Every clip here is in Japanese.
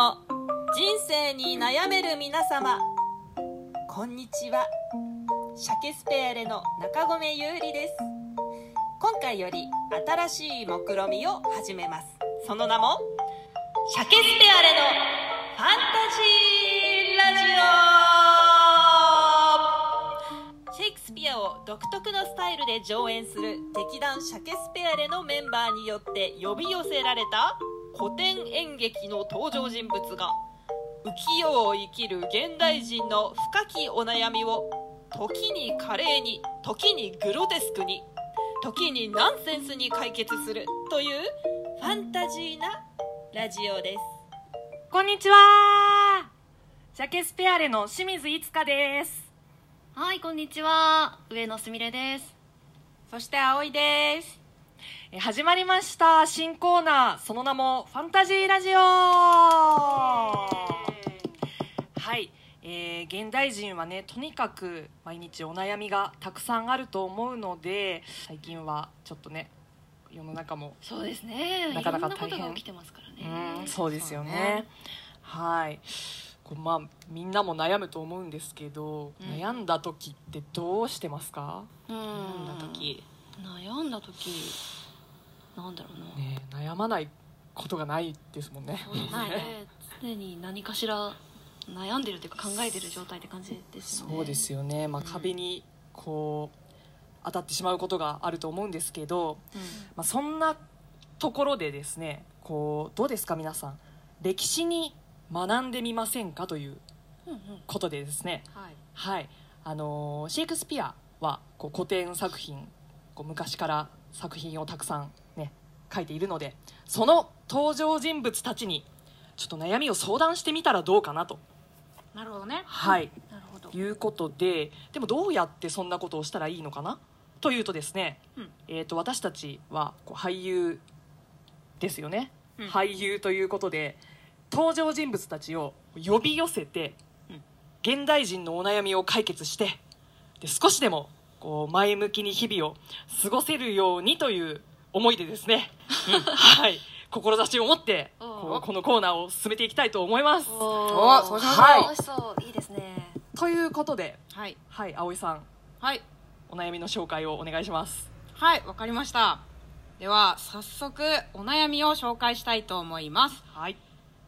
も人生に悩める皆様。こんにちは。シャケスペアレの中込優里です。今回より新しい目論みを始めます。その名もシャケスペアレのファンタジーラジオ。シェイクスピアを独特のスタイルで上演する劇団シャケスペアレのメンバーによって呼び寄せられた古典演劇の登場人物が浮世を生きる現代人の深きお悩みを時に華麗に時にグロテスクに時にナンセンスに解決するというファンタジーなラジオですこんにちはシャケスペアレの清水いつかですはい、こんにちは。上野すみれです。そして葵ですえ始まりました。新コーナー。その名もファンタジーラジオ。はい、えー現代人はねとにかく毎日お悩みがたくさんあると思うので最近はちょっとね世の中もそうですね。なかなか大変。が起きてますからね。うんそうですよね。はい。こうまあみんなも悩むと思うんですけど、うん。悩んだ時ってどうしてますか、うん。悩んだ時。悩んだ時なんだろうな。ねえ悩まないことがないですもんねそうですね。常に何かしら悩んでるというか考えてる状態って感じですよね。そうですよね、まあ、うん壁にこう当たってしまうことがあると思うんですけど、まあ、そんなところでですねこうどうですか皆さん歴史に学んでみませんかといううん。うんうん。ことでですねはい。はいあのーシェイクスピアはこう古典作品こう昔から作品をたくさんね書いているのでその登場人物たちにちょっと悩みを相談してみたらどうかなと、なるほどね。はい、なるほど。いうことででもどうやってそんなことをしたらいいのかな？というとですね、うん。えー、と私たちはこう俳優ですよね、うん。俳優ということで登場人物たちを呼び寄せて、うん。現代人のお悩みを解決してで少しでもこう前向きに日々を過ごせるようにという思いでですね、う んはい。志を持ってこのコーナーを進めていきたいと思います。おそうしましい。楽しそう。いいですね。ということで、はい。はい、葵さん。はい。お悩みの紹介をお願いします。はいわかりました。では早速お悩みを紹介したいと思います、はい。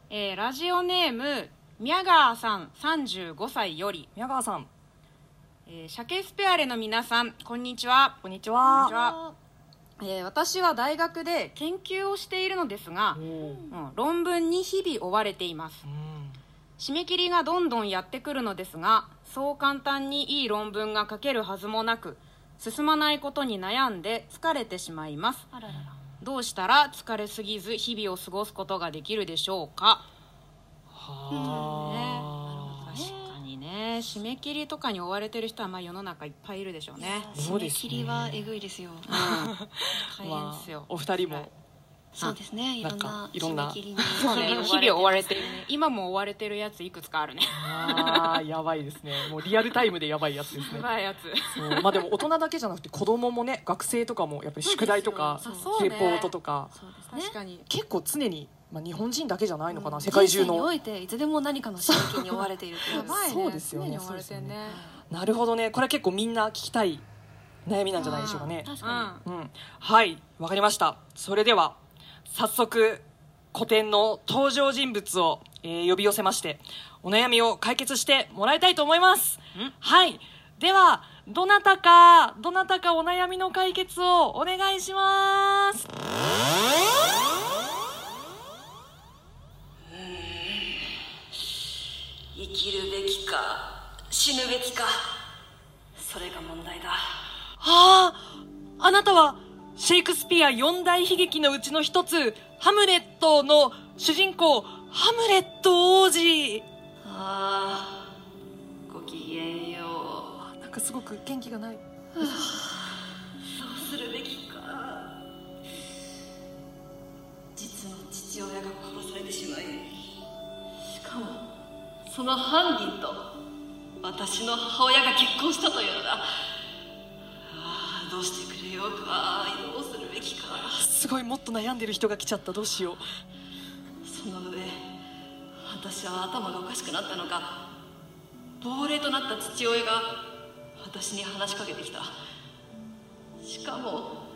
えーラジオネーム宮川さん35歳より、宮川さんえーシャケスペアレの皆さんこんにちは、こんにちは。えー私は大学で研究をしているのですがうん論文に日々追われています。うん。締め切りがどんどんやってくるのですがそう簡単にいい論文が書けるはずもなく進まないことに悩んで疲れてしまいます。どうしたら疲れすぎず日々を過ごすことができるでしょうか？はあ。確かにね締め切りとかに追われてる人はまあ世の中いっぱいいるでしょうね。締め切りはえぐいですよ。大変ですよ、まあお二人も。そうですね。いろんな締め切りに。日々追われて今も追われてるやついくつかあるね。あーやばいですね。もうリアルタイムでやばいやつですね。やばいやつ。そう。まあでも大人だけじゃなくて子供もね学生とかもやっぱり宿題とかレポートとか。そうですね。確かに。結構常に、まあ、日本人だけじゃないのかな、うん。世界中人生にのおいていつでも何かの刺激に追われているという。ねそうですよね。ねなるほどね。これは結構みんな聞きたい悩みなんじゃないでしょうかね。確かうん。うん、はいわかりました。それでは早速古典の登場人物を、えー呼び寄せましてお悩みを解決してもらいたいと思います。はい。ではどなたかどなたかお悩みの解決をお願いします生きるべきか死ぬべきか。それが問題だ。あああなたはシェイクスピア四大悲劇のうちの一つハムレットの主人公ハムレット王子。ああごきげんよう。なんかすごく元気がない。そうするべきか。実の父親が殺されてしまいしかもその犯人と私の母親が結婚したというのだ。ああどうしてくれようか。どうするべきか。すごいもっと悩んでる人が来ちゃった。どうしよう。その上私は頭がおかしくなったのか。亡霊となった父親が私に話しかけてきた。しかも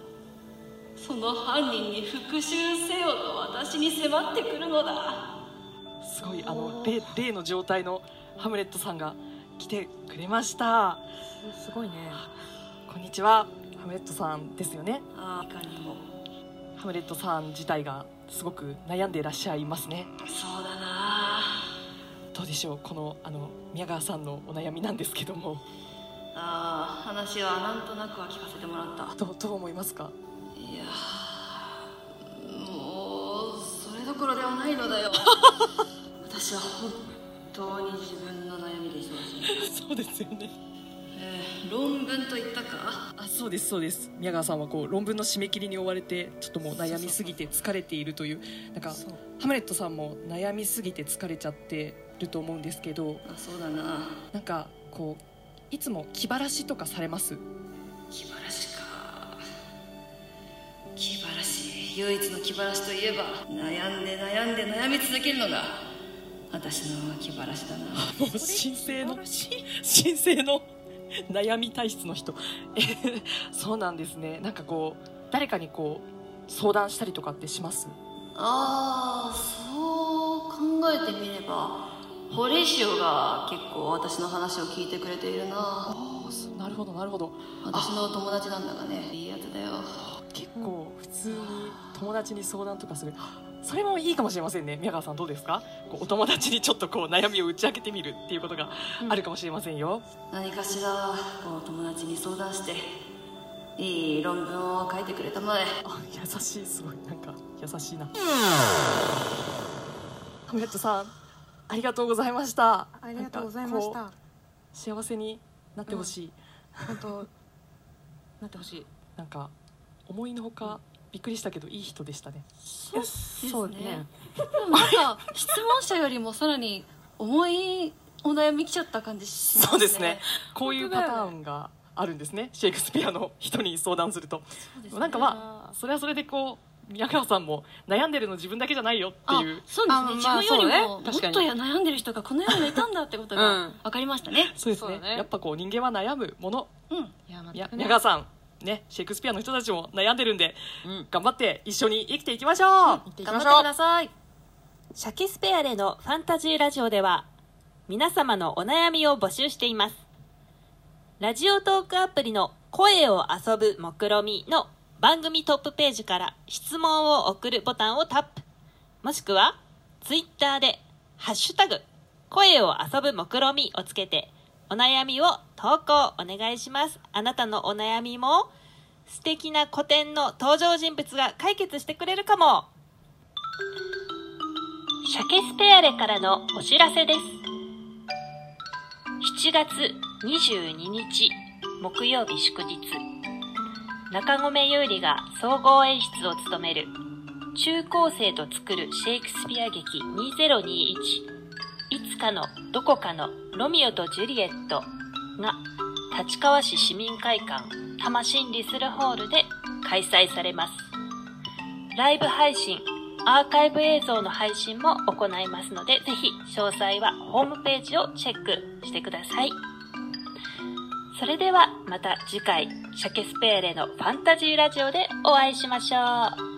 その犯人に復讐せよと私に迫ってくるのだすごいあの例例の状態のハムレットさんが来てくれました。すごいね。こんにちは。ハムレットさんですよね。ああいかにも。ハムレットさん自体がすごく悩んでいらっしゃいますね。そうだな。どうでしょうこのあの宮川さんのお悩みなんですけども。ああ話はなんとなくは聞かせてもらった。どうどう思いますか？いやーもうそれどころではないのだよ 私は本当に自分の悩みで忙しい、そうですよね。えー論文といったか？あそうですそうです。宮川さんはこう論文の締め切りに追われてちょっともう悩みすぎて疲れているというなんかハムレットさんも悩みすぎて疲れちゃってると思うんですけどあそうだな。なんかこういつも気晴らしとかされます？気晴らしか。気晴らし唯一の気晴らしといえば悩んで悩んで悩み続けるのが私の気晴らしだな。もう神聖の神聖の悩み体質の人。えそうなんですね。なんかこう誰かにこう相談したりとかってします？ああそう考えてみれば堀潮が結構私の話を聞いてくれているな。ああなるほどなるほど。私の友達なんだがねいいやつだよ。結構普通に友達に相談とかするそれもいいかもしれませんね。宮川さんどうですか？こうお友達にちょっとこう悩みを打ち明けてみるっていうことがあるかもしれませんよ、何かしらこう友達に相談していい論文を書いてくれたまえ。あ優しいすごい。なんか優しいな。ハムレットさんありがとうございました。ありがとうございました。う幸せになってほしい、本当なってほしい。なんか思いのほかびっくりしたけどいい人でしたね。そうですそうね。でもなんか質問者よりもさらに重いお悩み来ちゃった感じしますね。そうですね。こういうパターンがあるんですね。シェイクスピアの人に相談すると。そうですね。なんかまあそれはそれでこう宮川さんも悩んでるの自分だけじゃないよってあいう。そうですね。あまあ自分よりももっとや悩んでる人がこの世にいたんだってことうがん分かりましたねそうですね。ねやっぱこう人間は悩むものうんいや宮川さんねシェイクスピアの人たちも悩んでるんでうん。頑張って一緒に生きていきましょう、行っていき頑張ってください。シャケスペアレのファンタジーラジオでは皆様のお悩みを募集しています。ラジオトークアプリの声を遊ぶ目論みの番組トップページから質問を送るボタンをタップ。もしくはツイッターでハッシュタグ声を遊ぶ目論みをつけてお悩みを投稿お願いします。あなたのお悩みも素敵な古典の登場人物が解決してくれるかも。シャケスペアレからのお知らせです。7月22日木曜日祝日、中込優里が総合演出を務める中高生と作るシェイクスピア劇2021いつかのどこかのロミオとジュリエットが立川市市民会館多摩真理するホールで開催されます。ライブ配信アーカイブ映像の配信も行いますので、ぜひ詳細はホームページをチェックしてください。それではまた次回、シャケスペーレのファンタジーラジオでお会いしましょう。